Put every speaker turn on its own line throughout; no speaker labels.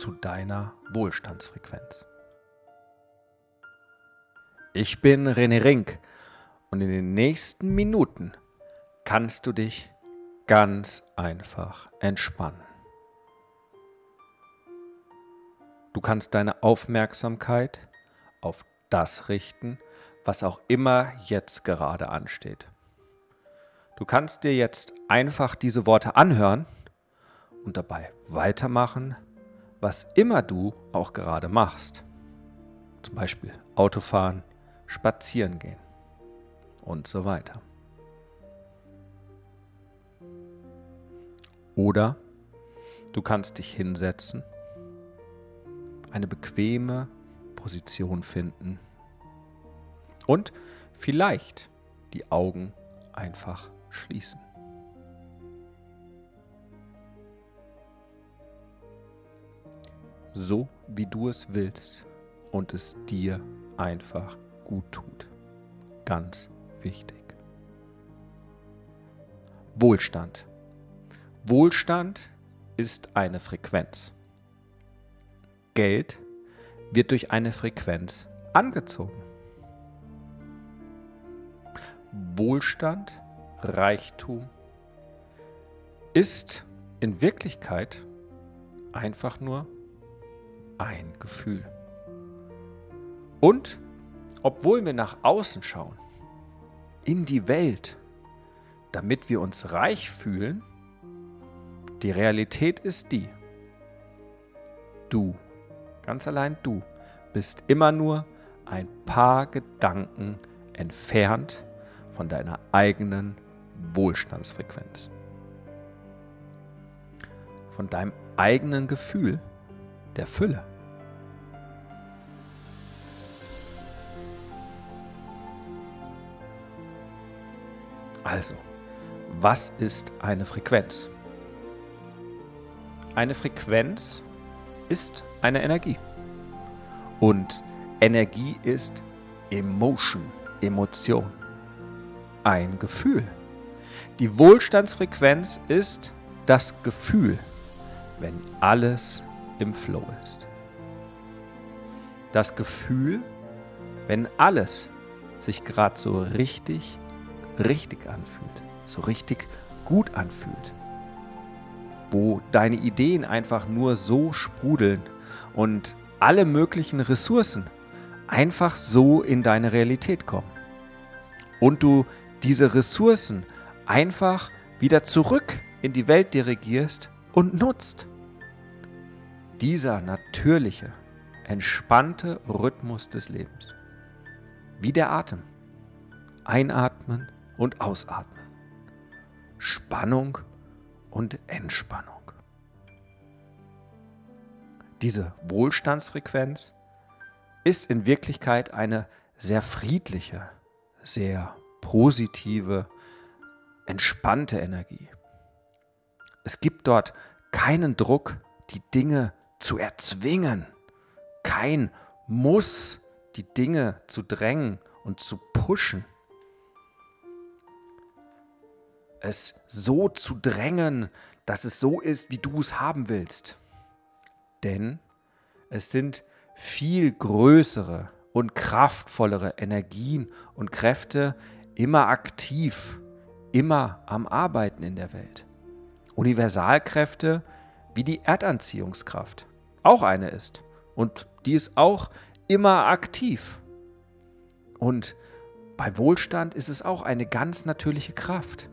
zu deiner Wohlstandsfrequenz. Ich bin René Rink und in den nächsten Minuten kannst du dich ganz einfach entspannen. Du kannst deine Aufmerksamkeit auf das richten, was auch immer jetzt gerade ansteht. Du kannst dir jetzt einfach diese Worte anhören und dabei weitermachen, was immer du auch gerade machst. Zum Beispiel Autofahren, spazieren gehen und so weiter. Oder du kannst dich hinsetzen, eine bequeme Position finden und vielleicht die Augen einfach schließen. So wie du es willst und es dir einfach gut tut. Ganz wichtig. Wohlstand. Wohlstand ist eine Frequenz. Geld wird durch eine Frequenz angezogen. Wohlstand, Reichtum ist in Wirklichkeit einfach nur ein Gefühl. Und obwohl wir nach außen schauen, in die Welt, damit wir uns reich fühlen, die Realität ist die, du, ganz allein du, bist immer nur ein paar Gedanken entfernt von deiner eigenen Wohlstandsfrequenz. Von deinem eigenen Gefühl der Fülle. Also, was ist eine Frequenz? Eine Frequenz ist eine Energie. Und Energie ist Emotion, Emotion, ein Gefühl. Die Wohlstandsfrequenz ist das Gefühl, wenn alles im Flow ist. Das Gefühl, wenn alles sich gerade so richtig richtig anfühlt, so richtig gut anfühlt, wo deine Ideen einfach nur so sprudeln und alle möglichen Ressourcen einfach so in deine Realität kommen. Und du diese Ressourcen einfach wieder zurück in die Welt dirigierst und nutzt. Dieser natürliche, entspannte Rhythmus des Lebens. Wie der Atem. Einatmen, und Ausatmen. Spannung und Entspannung. Diese Wohlstandsfrequenz ist in Wirklichkeit eine sehr friedliche, sehr positive, entspannte Energie. Es gibt dort keinen Druck, die Dinge zu erzwingen, kein Muss, die Dinge zu drängen und zu pushen. Es so zu drängen, dass es so ist, wie du es haben willst. Denn es sind viel größere und kraftvollere Energien und Kräfte immer aktiv, immer am Arbeiten in der Welt. Universalkräfte wie die Erdanziehungskraft auch eine ist. Und die ist auch immer aktiv. Und bei Wohlstand ist es auch eine ganz natürliche Kraft.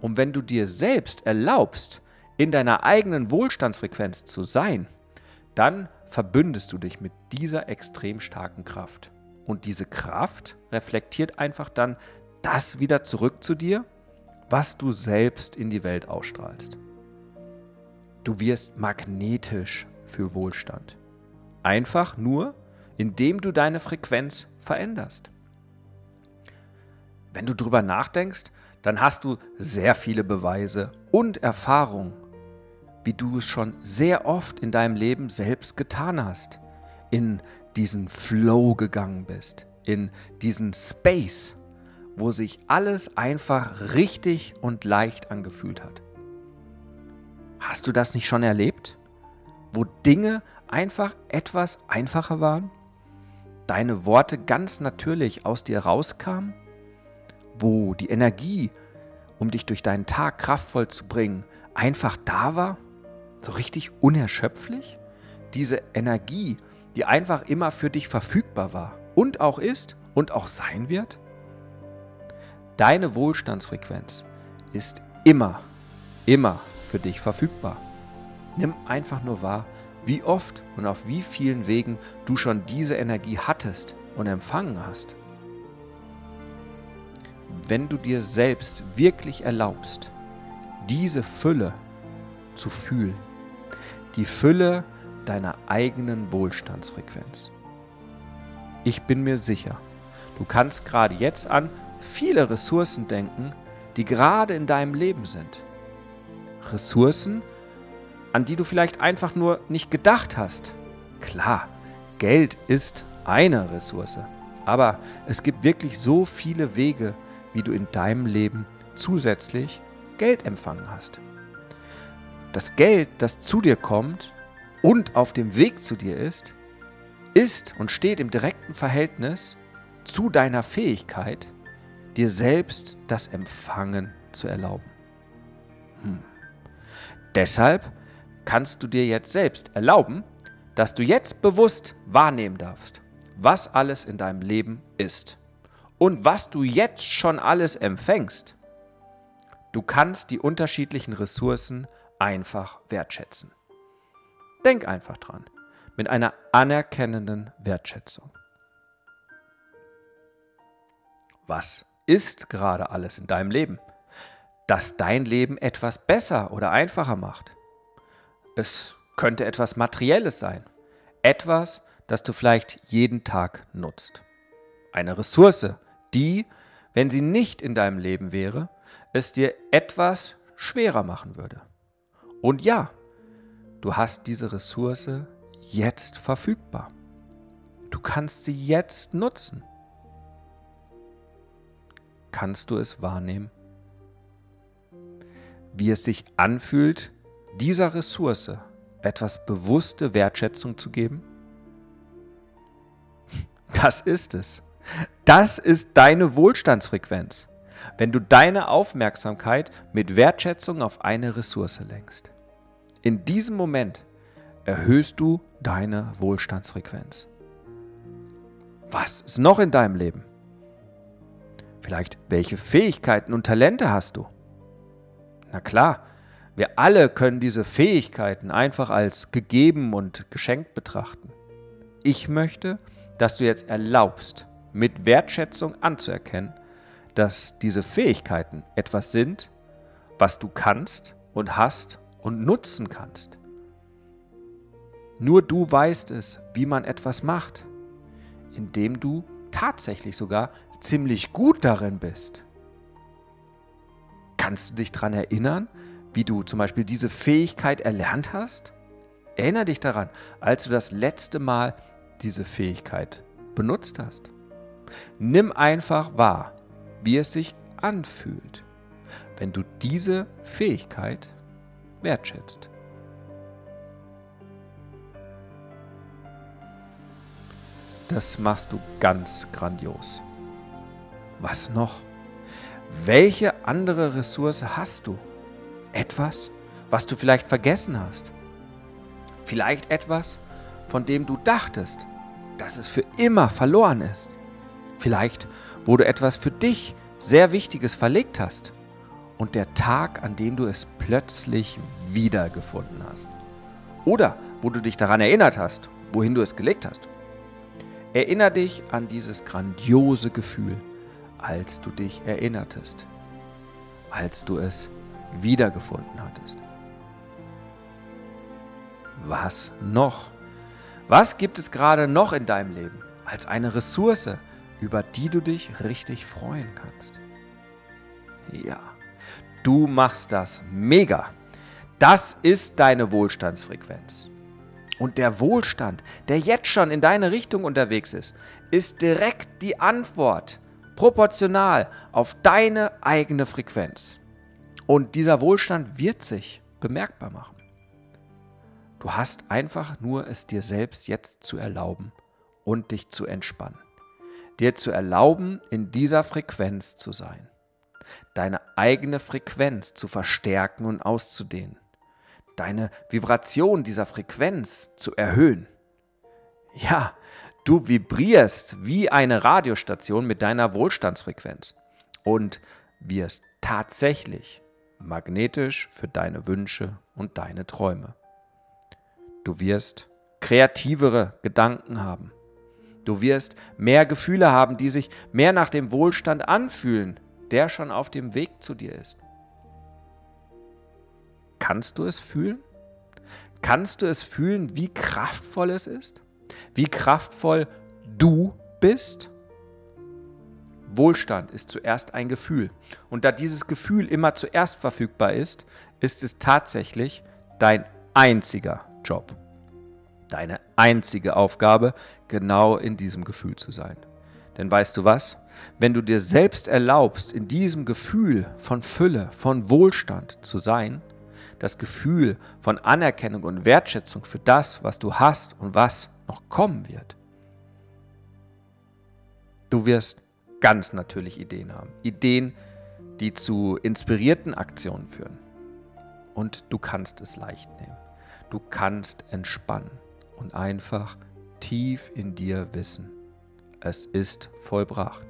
Und wenn du dir selbst erlaubst, in deiner eigenen Wohlstandsfrequenz zu sein, dann verbündest du dich mit dieser extrem starken Kraft. Und diese Kraft reflektiert einfach dann das wieder zurück zu dir, was du selbst in die Welt ausstrahlst. Du wirst magnetisch für Wohlstand. Einfach nur, indem du deine Frequenz veränderst. Wenn du drüber nachdenkst, dann hast du sehr viele Beweise und Erfahrungen, wie du es schon sehr oft in deinem Leben selbst getan hast, in diesen Flow gegangen bist, in diesen Space, wo sich alles einfach richtig und leicht angefühlt hat. Hast du das nicht schon erlebt? Wo Dinge einfach etwas einfacher waren? Deine Worte ganz natürlich aus dir rauskamen? Wo die Energie, um dich durch deinen Tag kraftvoll zu bringen, einfach da war? So richtig unerschöpflich? Diese Energie, die einfach immer für dich verfügbar war und auch ist und auch sein wird? Deine Wohlstandsfrequenz ist immer, immer für dich verfügbar. Nimm einfach nur wahr, wie oft und auf wie vielen Wegen du schon diese Energie hattest und empfangen hast. Wenn du dir selbst wirklich erlaubst, diese Fülle zu fühlen, die Fülle deiner eigenen Wohlstandsfrequenz. Ich bin mir sicher, du kannst gerade jetzt an viele Ressourcen denken, die gerade in deinem Leben sind. Ressourcen, an die du vielleicht einfach nur nicht gedacht hast. Klar, Geld ist eine Ressource, aber es gibt wirklich so viele Wege, wie du in deinem Leben zusätzlich Geld empfangen hast. Das Geld, das zu dir kommt und auf dem Weg zu dir ist, ist und steht im direkten Verhältnis zu deiner Fähigkeit, dir selbst das Empfangen zu erlauben. Hm. Deshalb kannst du dir jetzt selbst erlauben, dass du jetzt bewusst wahrnehmen darfst, was alles in deinem Leben ist und was du jetzt schon alles empfängst. Du kannst die unterschiedlichen Ressourcen einfach wertschätzen. Denk einfach dran, mit einer anerkennenden Wertschätzung. Was ist gerade alles in deinem Leben, das dein Leben etwas besser oder einfacher macht. Es könnte etwas Materielles sein, etwas, das du vielleicht jeden Tag nutzt. Eine Ressource, die, wenn sie nicht in deinem Leben wäre, es dir etwas schwerer machen würde. Und ja, du hast diese Ressource jetzt verfügbar. Du kannst sie jetzt nutzen kannst du es wahrnehmen? Wie es sich anfühlt, dieser Ressource etwas bewusste Wertschätzung zu geben? Das ist es. Das ist deine Wohlstandsfrequenz, wenn du deine Aufmerksamkeit mit Wertschätzung auf eine Ressource lenkst. In diesem Moment erhöhst du deine Wohlstandsfrequenz. Was ist noch in deinem Leben? Vielleicht, welche Fähigkeiten und Talente hast du? Na klar, wir alle können diese Fähigkeiten einfach als gegeben und geschenkt betrachten. Ich möchte, dass du jetzt erlaubst, mit Wertschätzung anzuerkennen, dass diese Fähigkeiten etwas sind, was du kannst und hast und nutzen kannst. Nur du weißt es, wie man etwas macht, indem du tatsächlich sogar ziemlich gut darin bist. Kannst du dich daran erinnern, wie du zum Beispiel diese Fähigkeit erlernt hast? Erinnere dich daran, als du das letzte Mal diese Fähigkeit benutzt hast. Nimm einfach wahr, wie es sich anfühlt, wenn du diese Fähigkeit wertschätzt. Das machst du ganz grandios. Was noch? Welche andere Ressource hast du? Etwas, was du vielleicht vergessen hast? Vielleicht etwas, von dem du dachtest, dass es für immer verloren ist? Vielleicht, wo du etwas für dich sehr Wichtiges verlegt hast und der Tag, an dem du es plötzlich wiedergefunden hast. Oder wo du dich daran erinnert hast, wohin du es gelegt hast. Erinner dich an dieses grandiose Gefühl, als du dich erinnertest, als du es wiedergefunden hattest. Was noch? Was gibt es gerade noch in deinem Leben als eine Ressource, über die du dich richtig freuen kannst? Ja, du machst das mega. Das ist deine Wohlstandsfrequenz. Und der Wohlstand, der jetzt schon in deine Richtung unterwegs ist, ist direkt die Antwort, proportional auf deine eigene Frequenz. Und dieser Wohlstand wird sich bemerkbar machen. Du hast einfach nur es dir selbst jetzt zu erlauben und dich zu entspannen. Dir zu erlauben, in dieser Frequenz zu sein. Deine eigene Frequenz zu verstärken und auszudehnen. Deine Vibration dieser Frequenz zu erhöhen. Ja, du vibrierst wie eine Radiostation mit deiner Wohlstandsfrequenz und wirst tatsächlich magnetisch für deine Wünsche und deine Träume. Du wirst kreativere Gedanken haben. Du wirst mehr Gefühle haben, die sich mehr nach dem Wohlstand anfühlen, der schon auf dem Weg zu dir ist. Kannst du es fühlen? Kannst du es fühlen, wie kraftvoll es ist? Wie kraftvoll du bist? Wohlstand ist zuerst ein Gefühl. Und da dieses Gefühl immer zuerst verfügbar ist, ist es tatsächlich dein einziger Job. Deine einzige Aufgabe, genau in diesem Gefühl zu sein. Denn weißt du was? Wenn du dir selbst erlaubst, in diesem Gefühl von Fülle, von Wohlstand zu sein, das Gefühl von Anerkennung und Wertschätzung für das, was du hast und was noch kommen wird. Du wirst ganz natürlich Ideen haben. Ideen, die zu inspirierten Aktionen führen. Und du kannst es leicht nehmen. Du kannst entspannen und einfach tief in dir wissen, es ist vollbracht.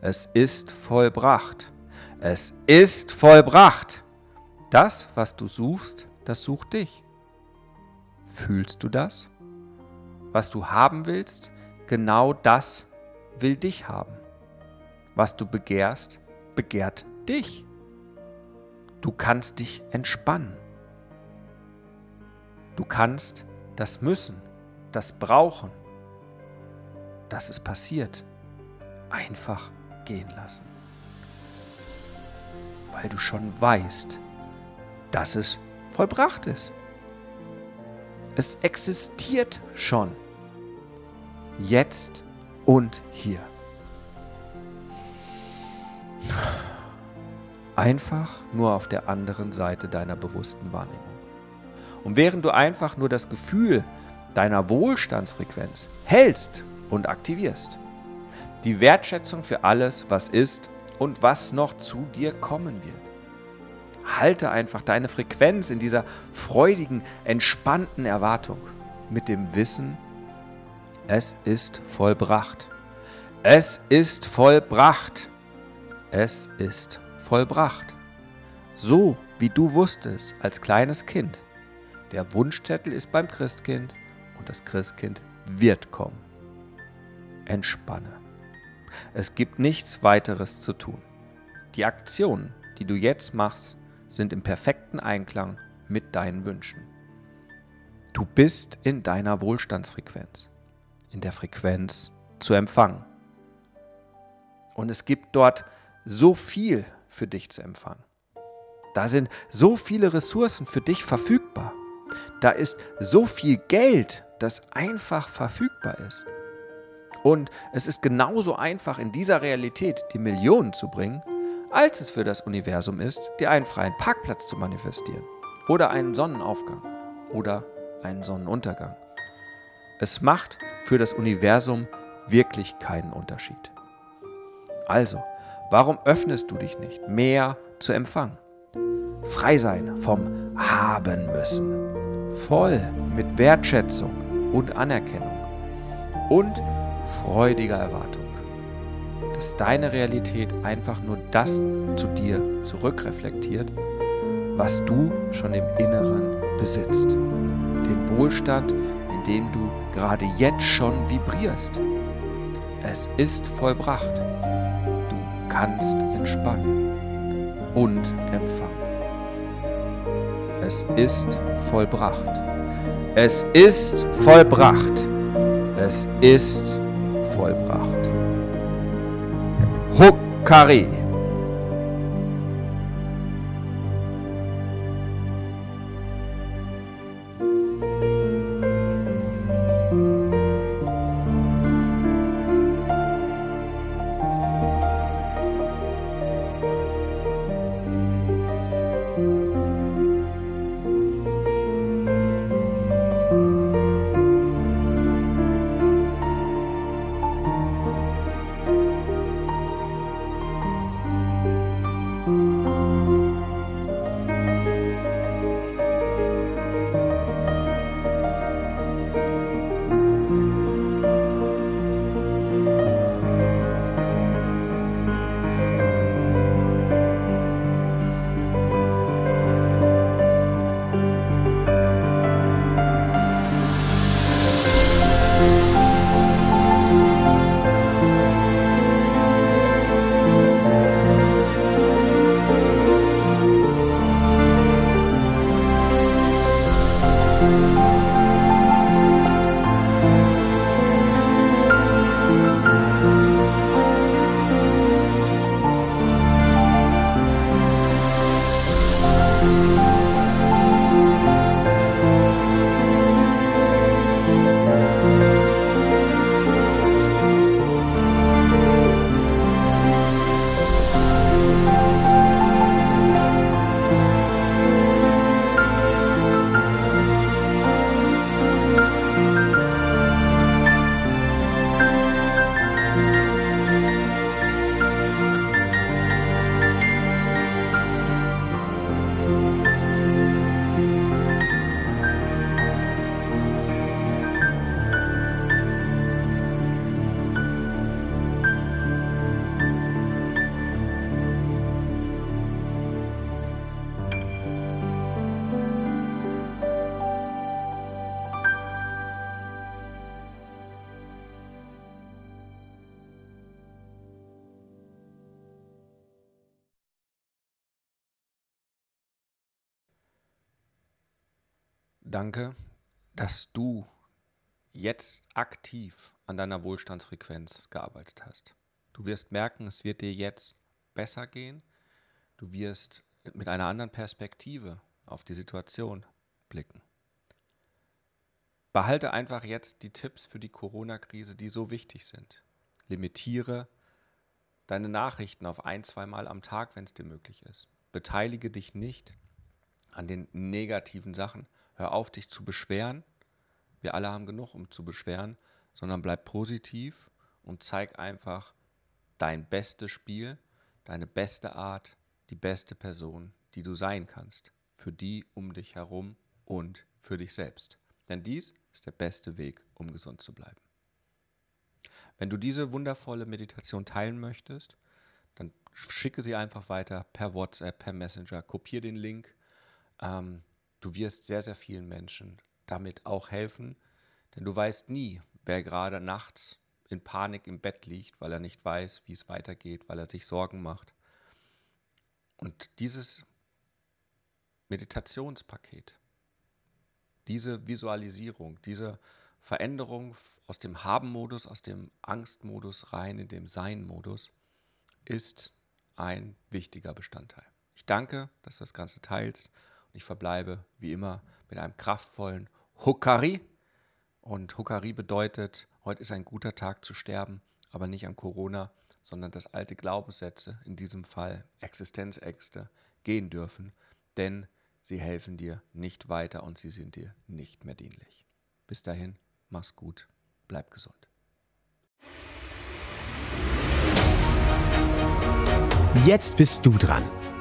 Es ist vollbracht. Es ist vollbracht. Das, was du suchst, das sucht dich. Fühlst du das? Was du haben willst, genau das will dich haben. Was du begehrst, begehrt dich. Du kannst dich entspannen. Du kannst das Müssen, das Brauchen, dass es passiert, einfach gehen lassen. Weil du schon weißt, dass es vollbracht ist. Es existiert schon. Jetzt und hier. Einfach nur auf der anderen Seite deiner bewussten Wahrnehmung. Und während du einfach nur das Gefühl deiner Wohlstandsfrequenz hältst und aktivierst, die Wertschätzung für alles, was ist und was noch zu dir kommen wird. Halte einfach deine Frequenz in dieser freudigen, entspannten Erwartung mit dem Wissen, es ist vollbracht. Es ist vollbracht. Es ist vollbracht. So wie du wusstest als kleines Kind, der Wunschzettel ist beim Christkind und das Christkind wird kommen. Entspanne. Es gibt nichts weiteres zu tun. Die Aktionen, die du jetzt machst, sind im perfekten Einklang mit deinen Wünschen. Du bist in deiner Wohlstandsfrequenz, in der Frequenz zu empfangen. Und es gibt dort so viel für dich zu empfangen. Da sind so viele Ressourcen für dich verfügbar. Da ist so viel Geld, das einfach verfügbar ist. Und es ist genauso einfach in dieser Realität die Millionen zu bringen, als es für das Universum ist, dir einen freien Parkplatz zu manifestieren oder einen Sonnenaufgang oder einen Sonnenuntergang. Es macht für das Universum wirklich keinen Unterschied. Also, warum öffnest du dich nicht mehr zu empfangen? Frei sein vom Haben müssen voll mit Wertschätzung und Anerkennung und freudiger Erwartung, dass deine Realität einfach nur das zu dir zurückreflektiert, was du schon im Inneren besitzt. Den Wohlstand, in dem du gerade jetzt schon vibrierst. Es ist vollbracht. Du kannst entspannen und empfangen. Es ist vollbracht. Es ist vollbracht. Es ist vollbracht. Música Danke, dass du jetzt aktiv an deiner Wohlstandsfrequenz gearbeitet hast. Du wirst merken, es wird dir jetzt besser gehen. Du wirst mit einer anderen Perspektive auf die Situation blicken. Behalte einfach jetzt die Tipps für die Corona-Krise, die so wichtig sind. Limitiere deine Nachrichten auf ein, zweimal am Tag, wenn es dir möglich ist. Beteilige dich nicht an den negativen Sachen, Hör auf, dich zu beschweren. Wir alle haben genug, um zu beschweren, sondern bleib positiv und zeig einfach dein bestes Spiel, deine beste Art, die beste Person, die du sein kannst, für die um dich herum und für dich selbst. Denn dies ist der beste Weg, um gesund zu bleiben. Wenn du diese wundervolle Meditation teilen möchtest, dann schicke sie einfach weiter per WhatsApp, per Messenger, kopiere den Link, ähm, Du wirst sehr, sehr vielen Menschen damit auch helfen, denn du weißt nie, wer gerade nachts in Panik im Bett liegt, weil er nicht weiß, wie es weitergeht, weil er sich Sorgen macht. Und dieses Meditationspaket, diese Visualisierung, diese Veränderung aus dem Haben-Modus, aus dem Angst-Modus rein in den Sein-Modus, ist ein wichtiger Bestandteil. Ich danke, dass du das Ganze teilst. Ich verbleibe wie immer mit einem kraftvollen Hukari. Und Hukari bedeutet, heute ist ein guter Tag zu sterben, aber nicht an Corona, sondern dass alte Glaubenssätze, in diesem Fall Existenzängste, gehen dürfen, denn sie helfen dir nicht weiter und sie sind dir nicht mehr dienlich. Bis dahin, mach's gut, bleib gesund.
Jetzt bist du dran.